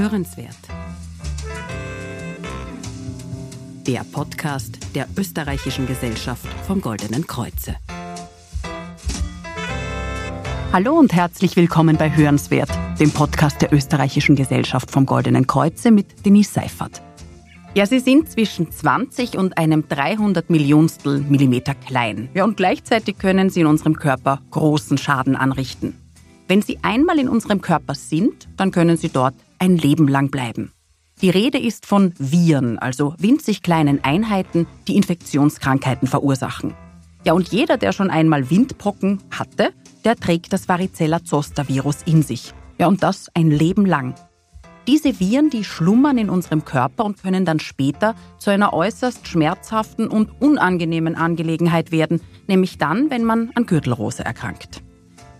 Hörenswert. Der Podcast der Österreichischen Gesellschaft vom Goldenen Kreuze. Hallo und herzlich willkommen bei Hörenswert, dem Podcast der Österreichischen Gesellschaft vom Goldenen Kreuze mit Denise Seifert. Ja, sie sind zwischen 20 und einem 300 Millionstel Millimeter klein. Ja, und gleichzeitig können sie in unserem Körper großen Schaden anrichten. Wenn sie einmal in unserem Körper sind, dann können sie dort ein Leben lang bleiben. Die Rede ist von Viren, also winzig kleinen Einheiten, die Infektionskrankheiten verursachen. Ja, und jeder, der schon einmal Windbrocken hatte, der trägt das Varicella-Zoster-Virus in sich. Ja, und das ein Leben lang. Diese Viren, die schlummern in unserem Körper und können dann später zu einer äußerst schmerzhaften und unangenehmen Angelegenheit werden, nämlich dann, wenn man an Gürtelrose erkrankt.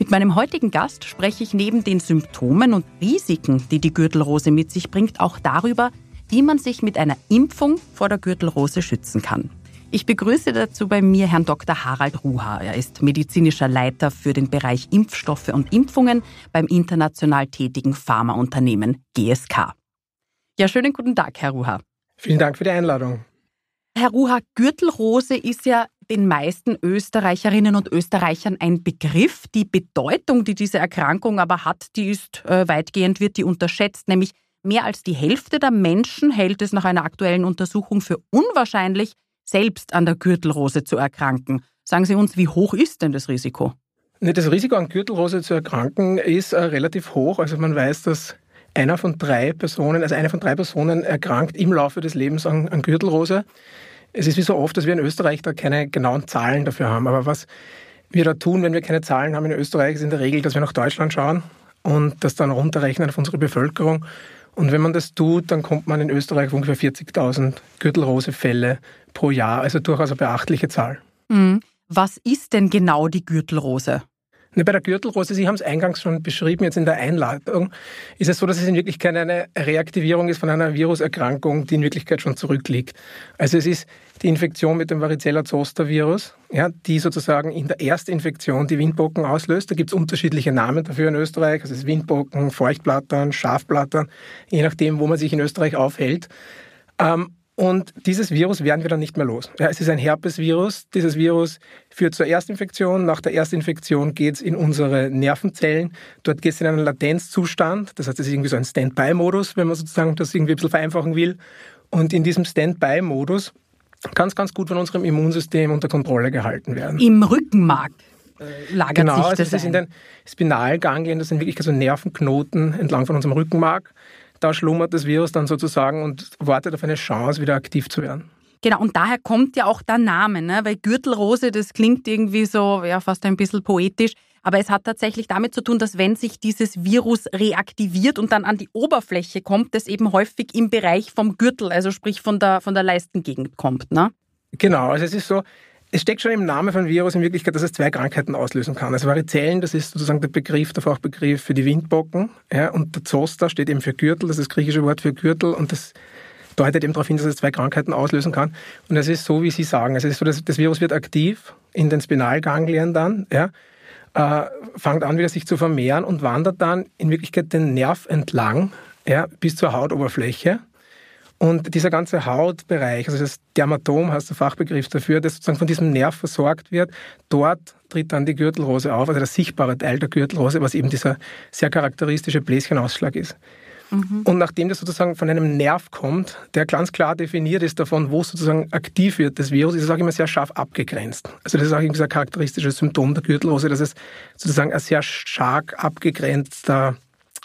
Mit meinem heutigen Gast spreche ich neben den Symptomen und Risiken, die die Gürtelrose mit sich bringt, auch darüber, wie man sich mit einer Impfung vor der Gürtelrose schützen kann. Ich begrüße dazu bei mir Herrn Dr. Harald Ruha. Er ist medizinischer Leiter für den Bereich Impfstoffe und Impfungen beim international tätigen Pharmaunternehmen GSK. Ja, schönen guten Tag, Herr Ruha. Vielen Dank für die Einladung. Herr Ruha, Gürtelrose ist ja den meisten Österreicherinnen und Österreichern ein Begriff. Die Bedeutung, die diese Erkrankung aber hat, die ist äh, weitgehend, wird die unterschätzt, nämlich mehr als die Hälfte der Menschen hält es nach einer aktuellen Untersuchung für unwahrscheinlich, selbst an der Gürtelrose zu erkranken. Sagen Sie uns, wie hoch ist denn das Risiko? Das Risiko an Gürtelrose zu erkranken ist äh, relativ hoch. Also man weiß, dass einer von drei Personen, also eine von drei Personen erkrankt im Laufe des Lebens an, an Gürtelrose. Es ist wie so oft, dass wir in Österreich da keine genauen Zahlen dafür haben. Aber was wir da tun, wenn wir keine Zahlen haben in Österreich, ist in der Regel, dass wir nach Deutschland schauen und das dann runterrechnen auf unsere Bevölkerung und wenn man das tut, dann kommt man in Österreich auf ungefähr 40.000 Gürtelrose-Fälle pro Jahr, also durchaus eine beachtliche Zahl. Mhm. Was ist denn genau die Gürtelrose? Bei der Gürtelrose, Sie haben es eingangs schon beschrieben, jetzt in der Einladung, ist es so, dass es in Wirklichkeit eine Reaktivierung ist von einer Viruserkrankung, die in Wirklichkeit schon zurückliegt. Also es ist die Infektion mit dem Varicella-Zoster-Virus, ja, die sozusagen in der Erstinfektion die Windpocken auslöst. Da gibt es unterschiedliche Namen dafür in Österreich. Also es ist Windpocken, Feuchtblattern, Schafblattern, je nachdem, wo man sich in Österreich aufhält. Ähm, und dieses Virus werden wir dann nicht mehr los. Ja, es ist ein Herpesvirus. Dieses Virus führt zur Erstinfektion. Nach der Erstinfektion geht es in unsere Nervenzellen. Dort geht es in einen Latenzzustand. Das heißt, es ist irgendwie so ein Standby-Modus, wenn man sozusagen das irgendwie ein bisschen vereinfachen will. Und in diesem Standby-Modus kann es ganz gut von unserem Immunsystem unter Kontrolle gehalten werden. Im Rückenmark äh, lagert genau, sich das das also ist in den Spinalganglien, das sind wirklich so Nervenknoten entlang von unserem Rückenmark da schlummert das Virus dann sozusagen und wartet auf eine Chance, wieder aktiv zu werden. Genau, und daher kommt ja auch der Name, ne? weil Gürtelrose, das klingt irgendwie so, ja, fast ein bisschen poetisch, aber es hat tatsächlich damit zu tun, dass wenn sich dieses Virus reaktiviert und dann an die Oberfläche kommt, das eben häufig im Bereich vom Gürtel, also sprich von der, von der Leistengegend kommt. Ne? Genau, also es ist so, es steckt schon im Namen von Virus in Wirklichkeit, dass es zwei Krankheiten auslösen kann. Also Varizellen, das ist sozusagen der Begriff, der Fachbegriff für die Windbocken. Ja, und der Zoster steht eben für Gürtel, das ist das griechische Wort für Gürtel und das deutet eben darauf hin, dass es zwei Krankheiten auslösen kann. Und es ist so, wie Sie sagen. Es ist so, dass das Virus wird aktiv in den Spinalganglien dann, ja, äh, fängt an, wieder sich zu vermehren und wandert dann in Wirklichkeit den Nerv entlang ja, bis zur Hautoberfläche. Und dieser ganze Hautbereich, also das Dermatom heißt der Fachbegriff dafür, das sozusagen von diesem Nerv versorgt wird, dort tritt dann die Gürtelrose auf, also der sichtbare Teil der Gürtelrose, was eben dieser sehr charakteristische Bläschenausschlag ist. Mhm. Und nachdem das sozusagen von einem Nerv kommt, der ganz klar definiert ist davon, wo sozusagen aktiv wird, das Virus, ist es auch immer sehr scharf abgegrenzt. Also das ist auch ein charakteristisches Symptom der Gürtelrose, dass es sozusagen ein sehr stark abgegrenzter,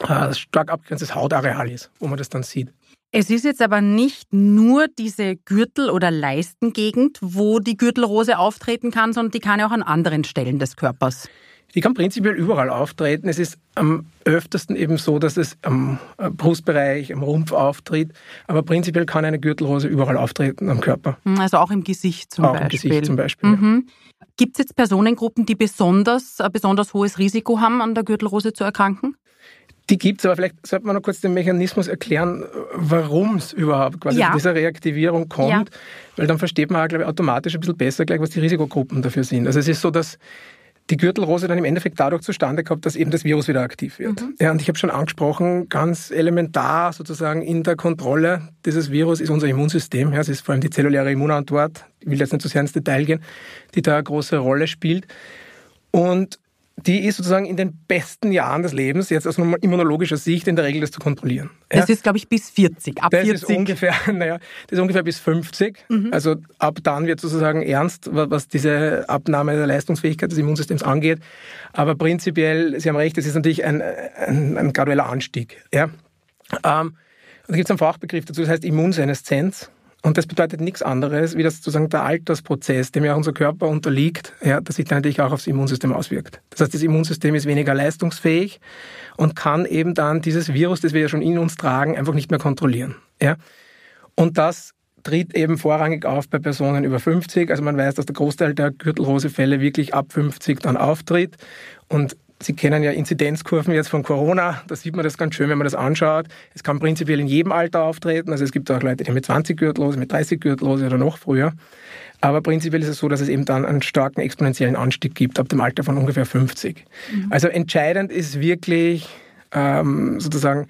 äh, stark abgegrenztes Hautareal ist, wo man das dann sieht. Es ist jetzt aber nicht nur diese Gürtel- oder Leistengegend, wo die Gürtelrose auftreten kann, sondern die kann ja auch an anderen Stellen des Körpers. Die kann prinzipiell überall auftreten. Es ist am öftesten eben so, dass es am äh, Brustbereich, am Rumpf auftritt. Aber prinzipiell kann eine Gürtelrose überall auftreten am Körper. Hm, also auch im Gesicht zum auch Beispiel. Im Gesicht zum Beispiel. Mhm. Ja. Gibt es jetzt Personengruppen, die besonders, ein besonders hohes Risiko haben, an der Gürtelrose zu erkranken? Die gibt es, aber vielleicht sollte man noch kurz den Mechanismus erklären, warum es überhaupt quasi ja. zu dieser Reaktivierung kommt, ja. weil dann versteht man auch, glaube ich, automatisch ein bisschen besser gleich, was die Risikogruppen dafür sind. Also es ist so, dass die Gürtelrose dann im Endeffekt dadurch zustande kommt, dass eben das Virus wieder aktiv wird. Mhm. Ja, und ich habe schon angesprochen, ganz elementar sozusagen in der Kontrolle dieses Virus ist unser Immunsystem. Ja, es ist vor allem die zelluläre Immunantwort, ich will jetzt nicht zu so sehr ins Detail gehen, die da eine große Rolle spielt. Und die ist sozusagen in den besten Jahren des Lebens, jetzt aus immunologischer Sicht, in der Regel das zu kontrollieren. Ja? Das ist, glaube ich, bis 40. Ab das 40. Ist ungefähr, naja, das ist ungefähr bis 50. Mhm. Also ab dann wird sozusagen ernst, was diese Abnahme der Leistungsfähigkeit des Immunsystems angeht. Aber prinzipiell, Sie haben recht, es ist natürlich ein, ein, ein gradueller Anstieg. Ja? Ähm, da gibt es einen Fachbegriff dazu, das heißt Immunseneszenz. Und das bedeutet nichts anderes, wie das sozusagen der Altersprozess, dem ja unser Körper unterliegt, ja, dass sich dann natürlich auch aufs Immunsystem auswirkt. Das heißt, das Immunsystem ist weniger leistungsfähig und kann eben dann dieses Virus, das wir ja schon in uns tragen, einfach nicht mehr kontrollieren. Ja. Und das tritt eben vorrangig auf bei Personen über 50. Also man weiß, dass der Großteil der Gürtelrosefälle wirklich ab 50 dann auftritt. Und Sie kennen ja Inzidenzkurven jetzt von Corona, da sieht man das ganz schön, wenn man das anschaut. Es kann prinzipiell in jedem Alter auftreten. Also es gibt auch Leute, die mit 20 Gürtellose, mit 30 Gürtellose oder noch früher. Aber prinzipiell ist es so, dass es eben dann einen starken exponentiellen Anstieg gibt ab dem Alter von ungefähr 50. Mhm. Also entscheidend ist wirklich ähm, sozusagen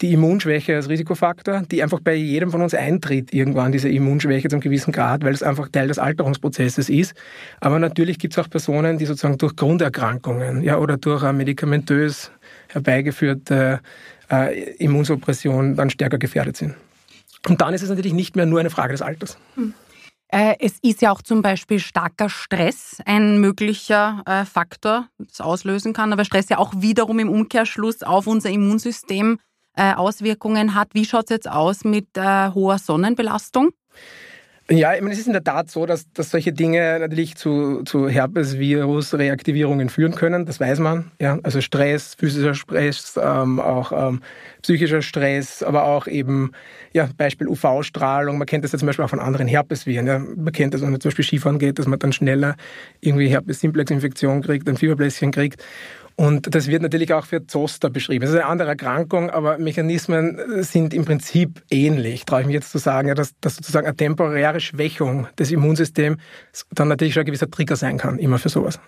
die Immunschwäche als Risikofaktor, die einfach bei jedem von uns eintritt, irgendwann diese Immunschwäche zum gewissen Grad, weil es einfach Teil des Alterungsprozesses ist. Aber natürlich gibt es auch Personen, die sozusagen durch Grunderkrankungen ja, oder durch eine medikamentös herbeigeführte äh, Immunsuppression dann stärker gefährdet sind. Und dann ist es natürlich nicht mehr nur eine Frage des Alters. Hm. Es ist ja auch zum Beispiel starker Stress ein möglicher äh, Faktor, das auslösen kann, aber Stress ja auch wiederum im Umkehrschluss auf unser Immunsystem äh, Auswirkungen hat. Wie schaut es jetzt aus mit äh, hoher Sonnenbelastung? Ja, ich meine, es ist in der Tat so, dass, dass solche Dinge natürlich zu, zu Herpesvirus-Reaktivierungen führen können. Das weiß man. Ja, also Stress, physischer Stress, ähm, auch ähm, psychischer Stress, aber auch eben, ja, Beispiel UV-Strahlung. Man kennt das ja zum Beispiel auch von anderen Herpesviren. Ja. Man kennt das, wenn man zum Beispiel Skifahren geht, dass man dann schneller irgendwie Herpes-Simplex-Infektion kriegt, ein Fieberbläschen kriegt. Und das wird natürlich auch für Zoster beschrieben. Es ist eine andere Erkrankung, aber Mechanismen sind im Prinzip ähnlich, traue ich mich jetzt zu sagen, dass, dass sozusagen eine temporäre Schwächung des Immunsystems dann natürlich schon ein gewisser Trigger sein kann, immer für sowas.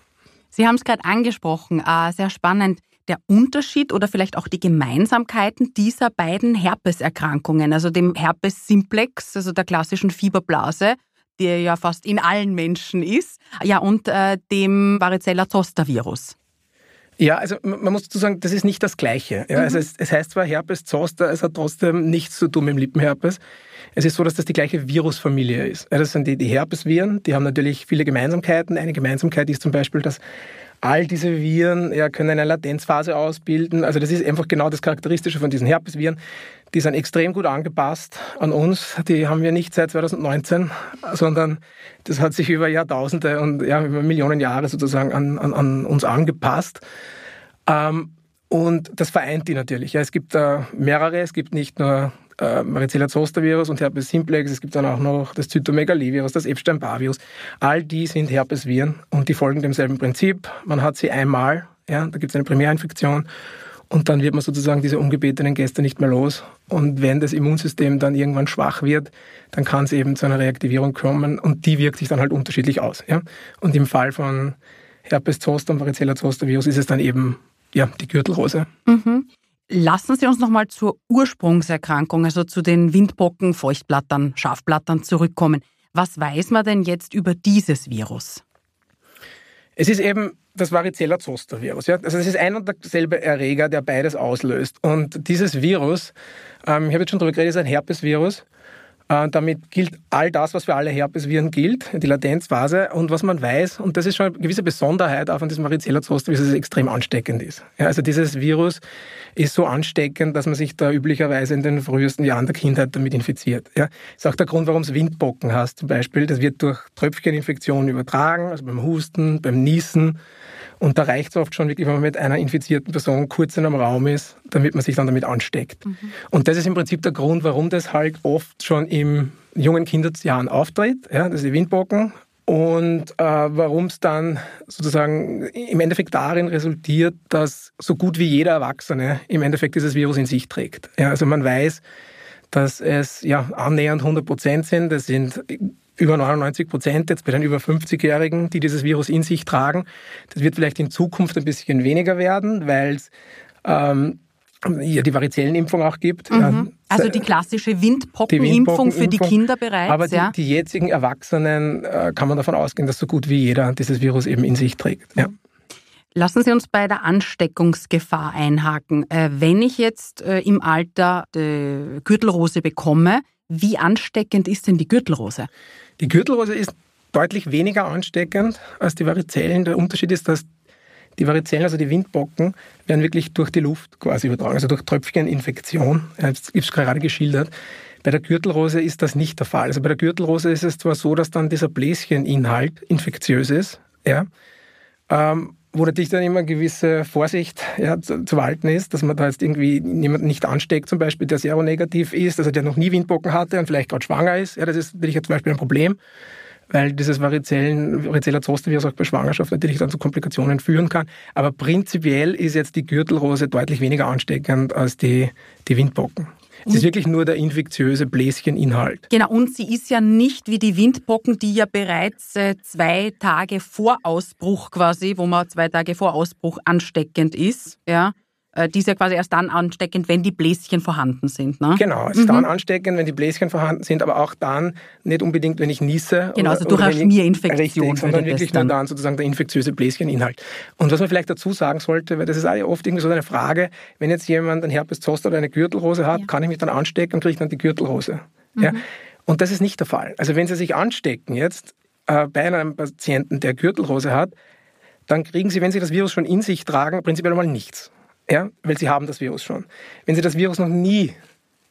Sie haben es gerade angesprochen, äh, sehr spannend. Der Unterschied oder vielleicht auch die Gemeinsamkeiten dieser beiden Herpeserkrankungen, also dem Herpes simplex, also der klassischen Fieberblase, die ja fast in allen Menschen ist, ja, und äh, dem Varicella-Zoster-Virus. Ja, also man muss dazu sagen, das ist nicht das Gleiche. Ja, mhm. also es, es, heißt zwar Herpes zoster, es hat trotzdem nichts zu tun mit dem Lippenherpes. Es ist so, dass das die gleiche Virusfamilie ist. Ja, das sind die, die Herpesviren, die haben natürlich viele Gemeinsamkeiten. Eine Gemeinsamkeit ist zum Beispiel, dass all diese Viren ja, können eine Latenzphase ausbilden. Also das ist einfach genau das Charakteristische von diesen Herpesviren. Die sind extrem gut angepasst an uns. Die haben wir nicht seit 2019, sondern das hat sich über Jahrtausende und ja, über Millionen Jahre sozusagen an, an, an uns angepasst. Ähm, und das vereint die natürlich. Ja, es gibt äh, mehrere. Es gibt nicht nur äh, Varicella zoster Virus und Herpes simplex. Es gibt dann auch noch das Zytomegalivirus, das Epstein-Barr-Virus. All die sind Herpesviren und die folgen demselben Prinzip. Man hat sie einmal, ja, da gibt es eine Primärinfektion und dann wird man sozusagen diese ungebetenen Gäste nicht mehr los. Und wenn das Immunsystem dann irgendwann schwach wird, dann kann es eben zu einer Reaktivierung kommen und die wirkt sich dann halt unterschiedlich aus. Ja? Und im Fall von Herpes zoster und Varicella zoster Virus ist es dann eben ja, die Gürtelrose. Mhm. Lassen Sie uns nochmal zur Ursprungserkrankung, also zu den Windbocken, Feuchtblattern, Schafblattern zurückkommen. Was weiß man denn jetzt über dieses Virus? Es ist eben das Varicella-Zoster-Virus. Ja? Also es ist ein und derselbe Erreger, der beides auslöst. Und dieses Virus, ähm, ich habe jetzt schon darüber geredet, ist ein Herpesvirus. Damit gilt all das, was für alle Herpesviren gilt, die Latenzphase. Und was man weiß, und das ist schon eine gewisse Besonderheit auch von diesem Varicella-Zoster, dass es extrem ansteckend ist. Ja, also dieses Virus ist so ansteckend, dass man sich da üblicherweise in den frühesten Jahren der Kindheit damit infiziert. Ja, ist auch der Grund, warum es Windbocken hast zum Beispiel. Das wird durch Tröpfcheninfektionen übertragen, also beim Husten, beim Niesen. Und da reicht es oft schon wirklich, wenn man mit einer infizierten Person kurz in einem Raum ist, damit man sich dann damit ansteckt. Mhm. Und das ist im Prinzip der Grund, warum das halt oft schon im jungen Kinderjahren auftritt. Ja, das ist die Windbocken. Und äh, warum es dann sozusagen im Endeffekt darin resultiert, dass so gut wie jeder Erwachsene im Endeffekt dieses Virus in sich trägt. Ja, also man weiß, dass es ja annähernd 100 Prozent sind. Das sind über 99 Prozent jetzt bei den über 50-Jährigen, die dieses Virus in sich tragen. Das wird vielleicht in Zukunft ein bisschen weniger werden, weil es ähm, ja die Variziellenimpfung auch gibt. Mhm. Also die klassische Windpockenimpfung für die Kinder bereits. Aber die, ja. die jetzigen Erwachsenen äh, kann man davon ausgehen, dass so gut wie jeder dieses Virus eben in sich trägt. Ja. Lassen Sie uns bei der Ansteckungsgefahr einhaken. Äh, wenn ich jetzt äh, im Alter die Gürtelrose bekomme, wie ansteckend ist denn die Gürtelrose? Die Gürtelrose ist deutlich weniger ansteckend als die Varizellen. Der Unterschied ist, dass die Varizellen, also die Windbocken, werden wirklich durch die Luft quasi übertragen, also durch Tröpfcheninfektion. Das ist gerade geschildert. Bei der Gürtelrose ist das nicht der Fall. Also bei der Gürtelrose ist es zwar so, dass dann dieser Bläscheninhalt infektiös ist, ja, ähm, wo natürlich dann immer gewisse Vorsicht ja, zu, zu, walten ist, dass man da jetzt irgendwie jemanden nicht ansteckt, zum Beispiel, der seronegativ ist, also der noch nie Windbocken hatte und vielleicht gerade schwanger ist. Ja, das ist natürlich zum Beispiel ein Problem, weil dieses Varizellen, Varicella zoster-Virus auch bei Schwangerschaft natürlich dann zu Komplikationen führen kann. Aber prinzipiell ist jetzt die Gürtelrose deutlich weniger ansteckend als die, die Windbocken. Es ist wirklich nur der infektiöse Bläscheninhalt. Genau, und sie ist ja nicht wie die Windpocken, die ja bereits äh, zwei Tage vor Ausbruch quasi, wo man zwei Tage vor Ausbruch ansteckend ist, ja, die ist ja quasi erst dann ansteckend, wenn die Bläschen vorhanden sind. Ne? Genau, es ist mhm. dann ansteckend, wenn die Bläschen vorhanden sind, aber auch dann nicht unbedingt, wenn ich niese. Genau, oder, also durch eine Schmierinfektion. Richtig, sondern wirklich nur dann sozusagen der infektiöse Bläscheninhalt. Und was man vielleicht dazu sagen sollte, weil das ist auch oft irgendwie so eine Frage, wenn jetzt jemand ein Herpes Zoster oder eine Gürtelrose hat, ja. kann ich mich dann anstecken und kriege dann die Gürtelrose. Mhm. Ja? Und das ist nicht der Fall. Also wenn Sie sich anstecken jetzt äh, bei einem Patienten, der Gürtelrose hat, dann kriegen Sie, wenn Sie das Virus schon in sich tragen, prinzipiell mal nichts ja, weil sie haben das Virus schon. Wenn sie das Virus noch nie,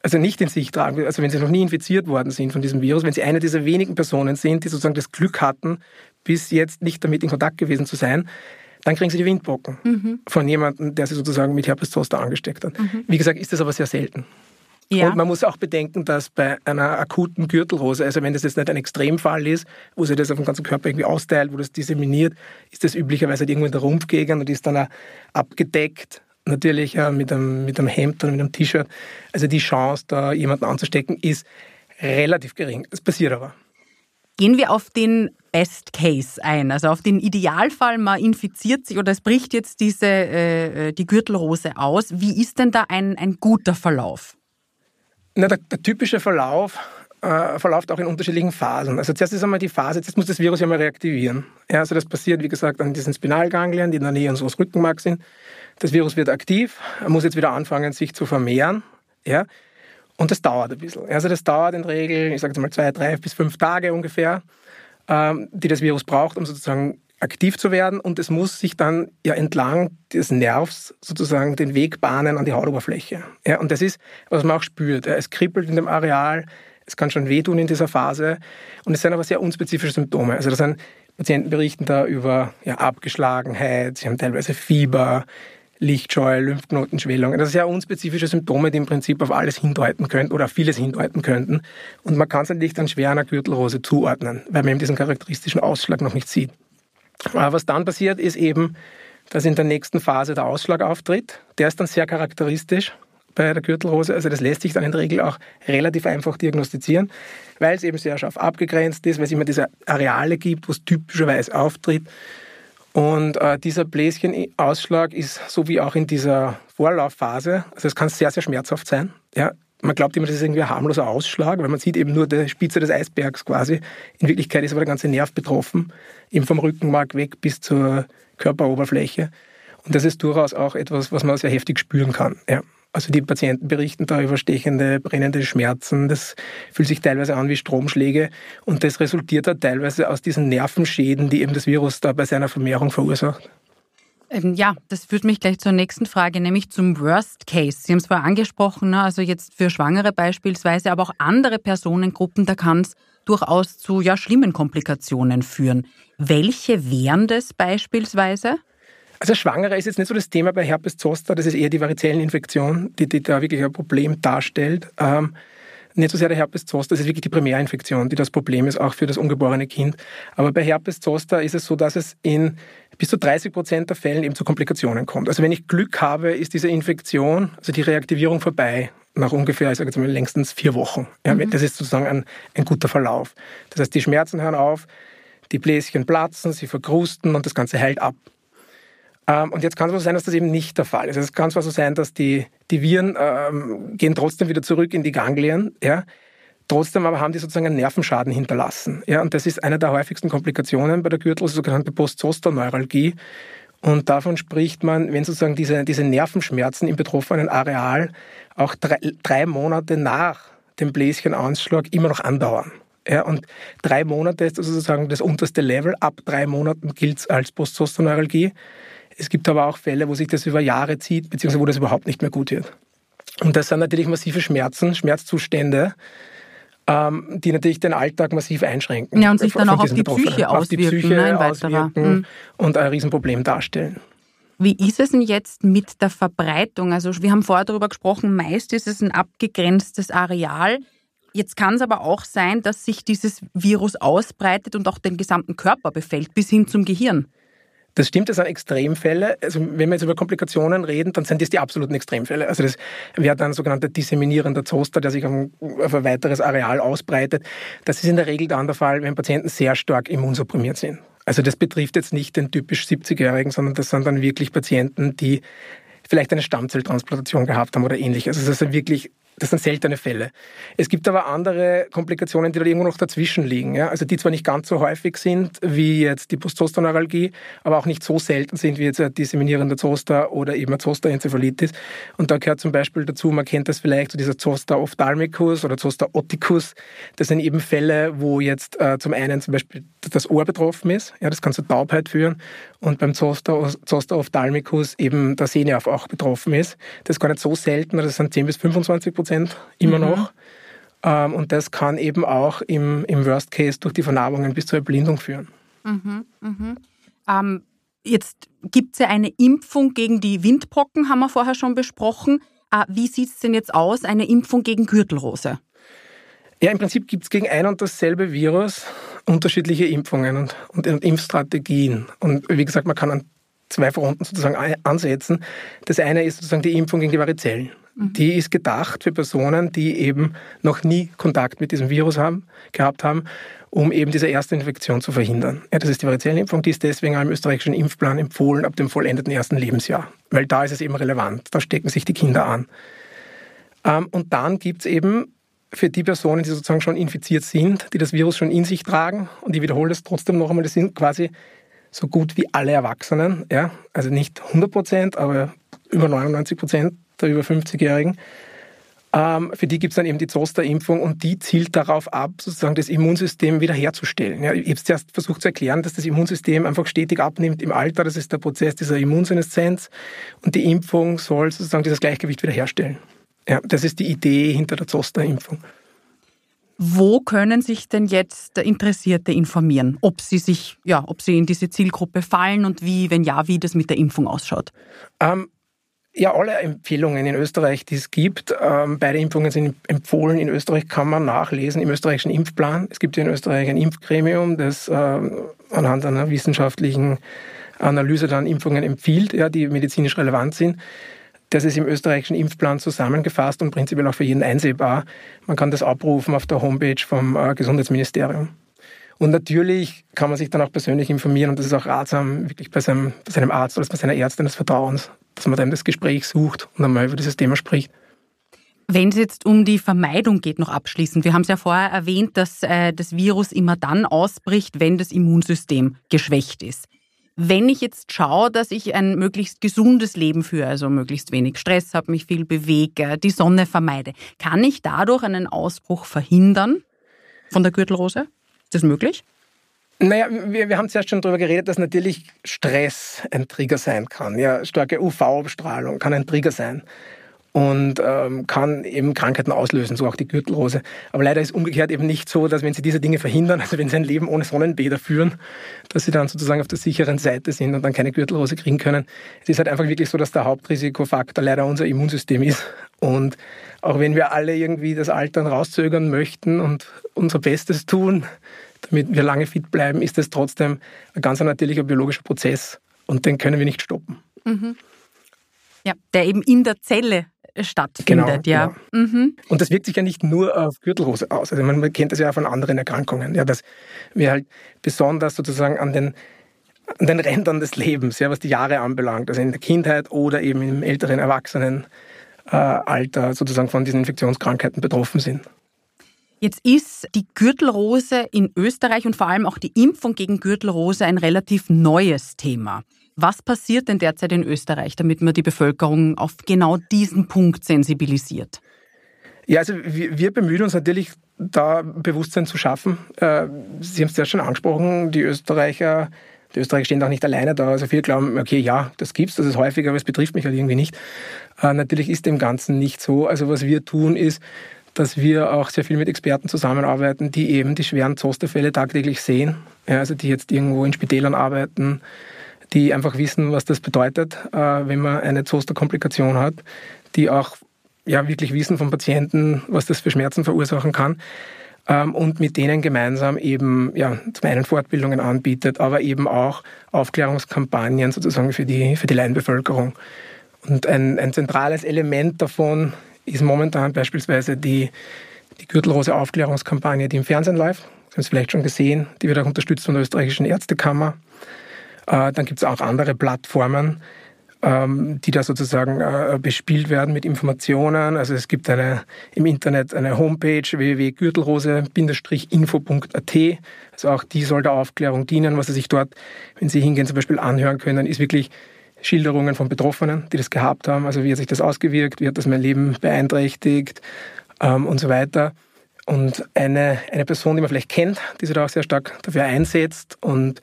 also nicht in sich tragen, also wenn sie noch nie infiziert worden sind von diesem Virus, wenn sie eine dieser wenigen Personen sind, die sozusagen das Glück hatten, bis jetzt nicht damit in Kontakt gewesen zu sein, dann kriegen sie die Windpocken mhm. von jemandem, der sie sozusagen mit Herpes zoster angesteckt hat. Mhm. Wie gesagt, ist das aber sehr selten. Ja. Und man muss auch bedenken, dass bei einer akuten Gürtelrose, also wenn das jetzt nicht ein Extremfall ist, wo sich das auf den ganzen Körper irgendwie austeilt, wo das disseminiert, ist das üblicherweise halt irgendwo in der Rumpfgegend und ist dann abgedeckt natürlich äh, mit, einem, mit einem Hemd oder mit einem T-Shirt. Also die Chance, da jemanden anzustecken, ist relativ gering. Es passiert aber. Gehen wir auf den Best Case ein, also auf den Idealfall, man infiziert sich oder es bricht jetzt diese, äh, äh, die Gürtelrose aus. Wie ist denn da ein, ein guter Verlauf? Na, der, der typische Verlauf äh, verläuft auch in unterschiedlichen Phasen. Also zuerst ist einmal die Phase, jetzt muss das Virus ja mal reaktivieren. Ja, also das passiert, wie gesagt, an diesen Spinalganglien, die in der Nähe unseres Rückenmarks sind. Das Virus wird aktiv, muss jetzt wieder anfangen, sich zu vermehren. Ja? Und das dauert ein bisschen. Also das dauert in der Regel, ich sage jetzt mal zwei, drei bis fünf Tage ungefähr, ähm, die das Virus braucht, um sozusagen aktiv zu werden. Und es muss sich dann ja entlang des Nervs sozusagen den Weg bahnen an die Hautoberfläche. Ja? Und das ist, was man auch spürt. Es kribbelt in dem Areal, es kann schon wehtun in dieser Phase. Und es sind aber sehr unspezifische Symptome. Also das sind Patienten berichten da über ja, Abgeschlagenheit, sie haben teilweise Fieber, Lichtscheu, Lymphknotenschwellung. Das sind ja unspezifische Symptome, die im Prinzip auf alles hindeuten könnten oder auf vieles hindeuten könnten. Und man kann es natürlich dann schwer einer Gürtelrose zuordnen, weil man eben diesen charakteristischen Ausschlag noch nicht sieht. Aber was dann passiert, ist eben, dass in der nächsten Phase der Ausschlag auftritt. Der ist dann sehr charakteristisch bei der Gürtelrose. Also das lässt sich dann in der Regel auch relativ einfach diagnostizieren, weil es eben sehr scharf abgegrenzt ist, weil es immer diese Areale gibt, wo es typischerweise auftritt. Und äh, dieser Bläschenausschlag ist so wie auch in dieser Vorlaufphase, also es kann sehr, sehr schmerzhaft sein. Ja, man glaubt immer, das ist irgendwie ein harmloser Ausschlag, weil man sieht eben nur die Spitze des Eisbergs quasi. In Wirklichkeit ist aber der ganze Nerv betroffen, eben vom Rückenmark weg bis zur Körperoberfläche. Und das ist durchaus auch etwas, was man sehr heftig spüren kann. Ja. Also die Patienten berichten da über stechende, brennende Schmerzen. Das fühlt sich teilweise an wie Stromschläge und das resultiert da teilweise aus diesen Nervenschäden, die eben das Virus da bei seiner Vermehrung verursacht. Ähm, ja, das führt mich gleich zur nächsten Frage, nämlich zum Worst Case. Sie haben es vorher angesprochen, ne? also jetzt für Schwangere beispielsweise, aber auch andere Personengruppen, da kann es durchaus zu ja, schlimmen Komplikationen führen. Welche wären das beispielsweise? Also Schwangere ist jetzt nicht so das Thema bei Herpes zoster, das ist eher die Varizelleninfektion, die, die da wirklich ein Problem darstellt. Ähm, nicht so sehr der Herpes zoster, das ist wirklich die Primärinfektion, die das Problem ist, auch für das ungeborene Kind. Aber bei Herpes zoster ist es so, dass es in bis zu 30 Prozent der Fällen eben zu Komplikationen kommt. Also wenn ich Glück habe, ist diese Infektion, also die Reaktivierung vorbei. nach ungefähr, ich sage jetzt mal, längstens vier Wochen. Ja, mhm. Das ist sozusagen ein, ein guter Verlauf. Das heißt, die Schmerzen hören auf, die Bläschen platzen, sie verkrusten und das Ganze heilt ab. Ähm, und jetzt kann es so sein, dass das eben nicht der Fall ist. Es kann zwar so sein, dass die, die Viren ähm, gehen trotzdem wieder zurück in die Ganglien, ja, Trotzdem aber haben die sozusagen einen Nervenschaden hinterlassen. Ja, und das ist eine der häufigsten Komplikationen bei der Gürtelrose, sogenannte Postzosterneuralgie. Und davon spricht man, wenn sozusagen diese, diese Nervenschmerzen im betroffenen Areal auch drei, drei Monate nach dem Bläschenausschlag immer noch andauern. Ja, und drei Monate ist sozusagen das unterste Level. Ab drei Monaten gilt es als Postzosterneuralgie. Es gibt aber auch Fälle, wo sich das über Jahre zieht, beziehungsweise wo das überhaupt nicht mehr gut wird. Und das sind natürlich massive Schmerzen, Schmerzzustände, ähm, die natürlich den Alltag massiv einschränken. Ja, und sich dann auch auf die Psyche auswirken. Auf die Psyche ne, auswirken mhm. und ein Riesenproblem darstellen. Wie ist es denn jetzt mit der Verbreitung? Also wir haben vorher darüber gesprochen, meist ist es ein abgegrenztes Areal. Jetzt kann es aber auch sein, dass sich dieses Virus ausbreitet und auch den gesamten Körper befällt, bis hin zum Gehirn. Das stimmt, das sind Extremfälle. Also wenn wir jetzt über Komplikationen reden, dann sind das die absoluten Extremfälle. Also das wäre dann ein sogenannter disseminierender Zoster, der sich auf ein weiteres Areal ausbreitet. Das ist in der Regel dann der Fall, wenn Patienten sehr stark immunsupprimiert sind. Also das betrifft jetzt nicht den typisch 70-Jährigen, sondern das sind dann wirklich Patienten, die vielleicht eine Stammzelltransplantation gehabt haben oder ähnliches. Also das ist wirklich das sind seltene Fälle. Es gibt aber andere Komplikationen, die da irgendwo noch dazwischen liegen. Ja? Also die zwar nicht ganz so häufig sind wie jetzt die Postzosterneuralgie, aber auch nicht so selten sind wie jetzt eine disseminierende Zoster oder eben eine Zosterenzephalitis. Und da gehört zum Beispiel dazu, man kennt das vielleicht, so dieser Zoster ophthalmicus oder Zoster oticus. Das sind eben Fälle, wo jetzt äh, zum einen zum Beispiel das Ohr betroffen ist. Ja, das kann zu Taubheit führen. Und beim Zoster, Zoster ophthalmicus eben der Sehnerv auch betroffen ist. Das ist gar nicht so selten, das sind 10 bis 25 Prozent Prozent immer mhm. noch. Ähm, und das kann eben auch im, im Worst Case durch die Vernarbungen bis zur Erblindung führen. Mhm, mhm. Ähm, jetzt gibt es ja eine Impfung gegen die Windpocken, haben wir vorher schon besprochen. Äh, wie sieht es denn jetzt aus, eine Impfung gegen Gürtelrose? Ja, im Prinzip gibt es gegen ein und dasselbe Virus unterschiedliche Impfungen und, und, und Impfstrategien. Und wie gesagt, man kann an zwei Fronten sozusagen ansetzen. Das eine ist sozusagen die Impfung gegen die Varizellen. Mhm. Die ist gedacht für Personen, die eben noch nie Kontakt mit diesem Virus haben, gehabt haben, um eben diese erste Infektion zu verhindern. Ja, das ist die Variziellenimpfung, die ist deswegen im österreichischen Impfplan empfohlen ab dem vollendeten ersten Lebensjahr, weil da ist es eben relevant, da stecken sich die Kinder an. Ähm, und dann gibt es eben für die Personen, die sozusagen schon infiziert sind, die das Virus schon in sich tragen, und ich wiederhole das trotzdem noch einmal, das sind quasi so gut wie alle Erwachsenen, ja, also nicht 100 Prozent, aber über 99 Prozent der über 50-Jährigen. Ähm, für die gibt es dann eben die Zoster-Impfung und die zielt darauf ab, sozusagen das Immunsystem wiederherzustellen. Ja, ich habe es zuerst versucht zu erklären, dass das Immunsystem einfach stetig abnimmt im Alter. Das ist der Prozess dieser Immunseneszenz und die Impfung soll sozusagen dieses Gleichgewicht wiederherstellen. Ja, das ist die Idee hinter der Zoster-Impfung. Wo können sich denn jetzt Interessierte informieren, ob sie sich, ja, ob sie in diese Zielgruppe fallen und wie, wenn ja, wie das mit der Impfung ausschaut? Ähm, ja, alle Empfehlungen in Österreich, die es gibt, ähm, beide Impfungen sind empfohlen. In Österreich kann man nachlesen im österreichischen Impfplan. Es gibt in Österreich ein Impfgremium, das äh, anhand einer wissenschaftlichen Analyse dann Impfungen empfiehlt, ja, die medizinisch relevant sind. Das ist im österreichischen Impfplan zusammengefasst und prinzipiell auch für jeden einsehbar. Man kann das abrufen auf der Homepage vom äh, Gesundheitsministerium. Und natürlich kann man sich dann auch persönlich informieren und das ist auch ratsam, wirklich bei seinem, bei seinem Arzt oder bei seiner Ärztin des Vertrauens dass man dann das Gespräch sucht und einmal über dieses Thema spricht. Wenn es jetzt um die Vermeidung geht, noch abschließend. Wir haben es ja vorher erwähnt, dass äh, das Virus immer dann ausbricht, wenn das Immunsystem geschwächt ist. Wenn ich jetzt schaue, dass ich ein möglichst gesundes Leben führe, also möglichst wenig Stress habe, mich viel bewege, die Sonne vermeide, kann ich dadurch einen Ausbruch verhindern von der Gürtelrose? Ist das möglich? Naja, wir, wir haben zuerst schon darüber geredet, dass natürlich Stress ein Trigger sein kann. Ja, starke UV-Abstrahlung kann ein Trigger sein und ähm, kann eben Krankheiten auslösen, so auch die Gürtelrose. Aber leider ist umgekehrt eben nicht so, dass wenn sie diese Dinge verhindern, also wenn sie ein Leben ohne Sonnenbäder führen, dass sie dann sozusagen auf der sicheren Seite sind und dann keine Gürtelrose kriegen können. Es ist halt einfach wirklich so, dass der Hauptrisikofaktor leider unser Immunsystem ist. Und auch wenn wir alle irgendwie das Altern rauszögern möchten und unser Bestes tun, damit wir lange fit bleiben, ist das trotzdem ein ganz natürlicher biologischer Prozess und den können wir nicht stoppen. Mhm. Ja, der eben in der Zelle stattfindet. Genau, ja. Genau. Mhm. Und das wirkt sich ja nicht nur auf Gürtelrose aus. Also man kennt das ja auch von anderen Erkrankungen, ja, dass wir halt besonders sozusagen an den an den Rändern des Lebens, ja, was die Jahre anbelangt, also in der Kindheit oder eben im älteren Erwachsenenalter sozusagen von diesen Infektionskrankheiten betroffen sind. Jetzt ist die Gürtelrose in Österreich und vor allem auch die Impfung gegen Gürtelrose ein relativ neues Thema. Was passiert denn derzeit in Österreich, damit man die Bevölkerung auf genau diesen Punkt sensibilisiert? Ja, also wir, wir bemühen uns natürlich, da Bewusstsein zu schaffen. Äh, Sie haben es ja schon angesprochen, die Österreicher die Österreicher stehen auch nicht alleine da. Also viele glauben, okay, ja, das gibt's, das ist häufig, aber es betrifft mich halt irgendwie nicht. Äh, natürlich ist dem Ganzen nicht so. Also was wir tun ist, dass wir auch sehr viel mit Experten zusammenarbeiten, die eben die schweren Zosterfälle tagtäglich sehen. Ja, also die jetzt irgendwo in Spitälern arbeiten, die einfach wissen, was das bedeutet, äh, wenn man eine Zosterkomplikation hat, die auch ja, wirklich wissen vom Patienten, was das für Schmerzen verursachen kann ähm, und mit denen gemeinsam eben ja, zum einen Fortbildungen anbietet, aber eben auch Aufklärungskampagnen sozusagen für die, für die Laienbevölkerung. Und ein, ein zentrales Element davon ist momentan beispielsweise die, die Gürtelrose-Aufklärungskampagne, die im Fernsehen läuft. Sie haben es vielleicht schon gesehen, die wird auch unterstützt von der österreichischen Ärztekammer. Äh, dann gibt es auch andere Plattformen, ähm, die da sozusagen äh, bespielt werden mit Informationen. Also es gibt eine, im Internet eine Homepage www.gürtelrose-info.at. Also auch die soll der Aufklärung dienen. Was Sie sich dort, wenn Sie hingehen, zum Beispiel anhören können, ist wirklich Schilderungen von Betroffenen, die das gehabt haben. Also wie hat sich das ausgewirkt, wie hat das mein Leben beeinträchtigt ähm, und so weiter. Und eine, eine Person, die man vielleicht kennt, die sich da auch sehr stark dafür einsetzt und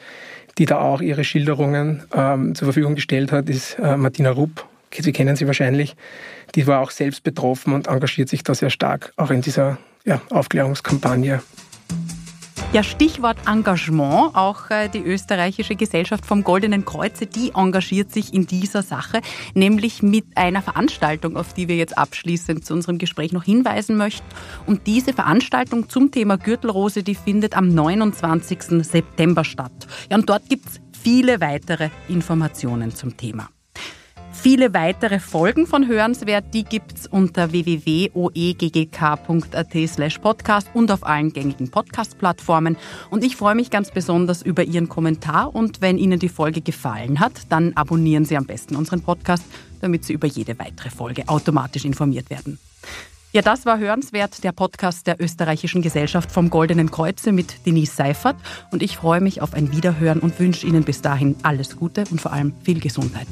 die da auch ihre Schilderungen ähm, zur Verfügung gestellt hat, ist äh, Martina Rupp. Sie kennen sie wahrscheinlich. Die war auch selbst betroffen und engagiert sich da sehr stark auch in dieser ja, Aufklärungskampagne. Ja, Stichwort Engagement. Auch äh, die österreichische Gesellschaft vom Goldenen Kreuze, die engagiert sich in dieser Sache, nämlich mit einer Veranstaltung, auf die wir jetzt abschließend zu unserem Gespräch noch hinweisen möchten. Und diese Veranstaltung zum Thema Gürtelrose, die findet am 29. September statt. Ja, und dort gibt's viele weitere Informationen zum Thema. Viele weitere Folgen von Hörenswert, die gibt's unter www.oeggk.at slash podcast und auf allen gängigen Podcast-Plattformen. Und ich freue mich ganz besonders über Ihren Kommentar und wenn Ihnen die Folge gefallen hat, dann abonnieren Sie am besten unseren Podcast, damit Sie über jede weitere Folge automatisch informiert werden. Ja, das war Hörenswert, der Podcast der österreichischen Gesellschaft vom Goldenen Kreuze mit Denise Seifert. Und ich freue mich auf ein Wiederhören und wünsche Ihnen bis dahin alles Gute und vor allem viel Gesundheit.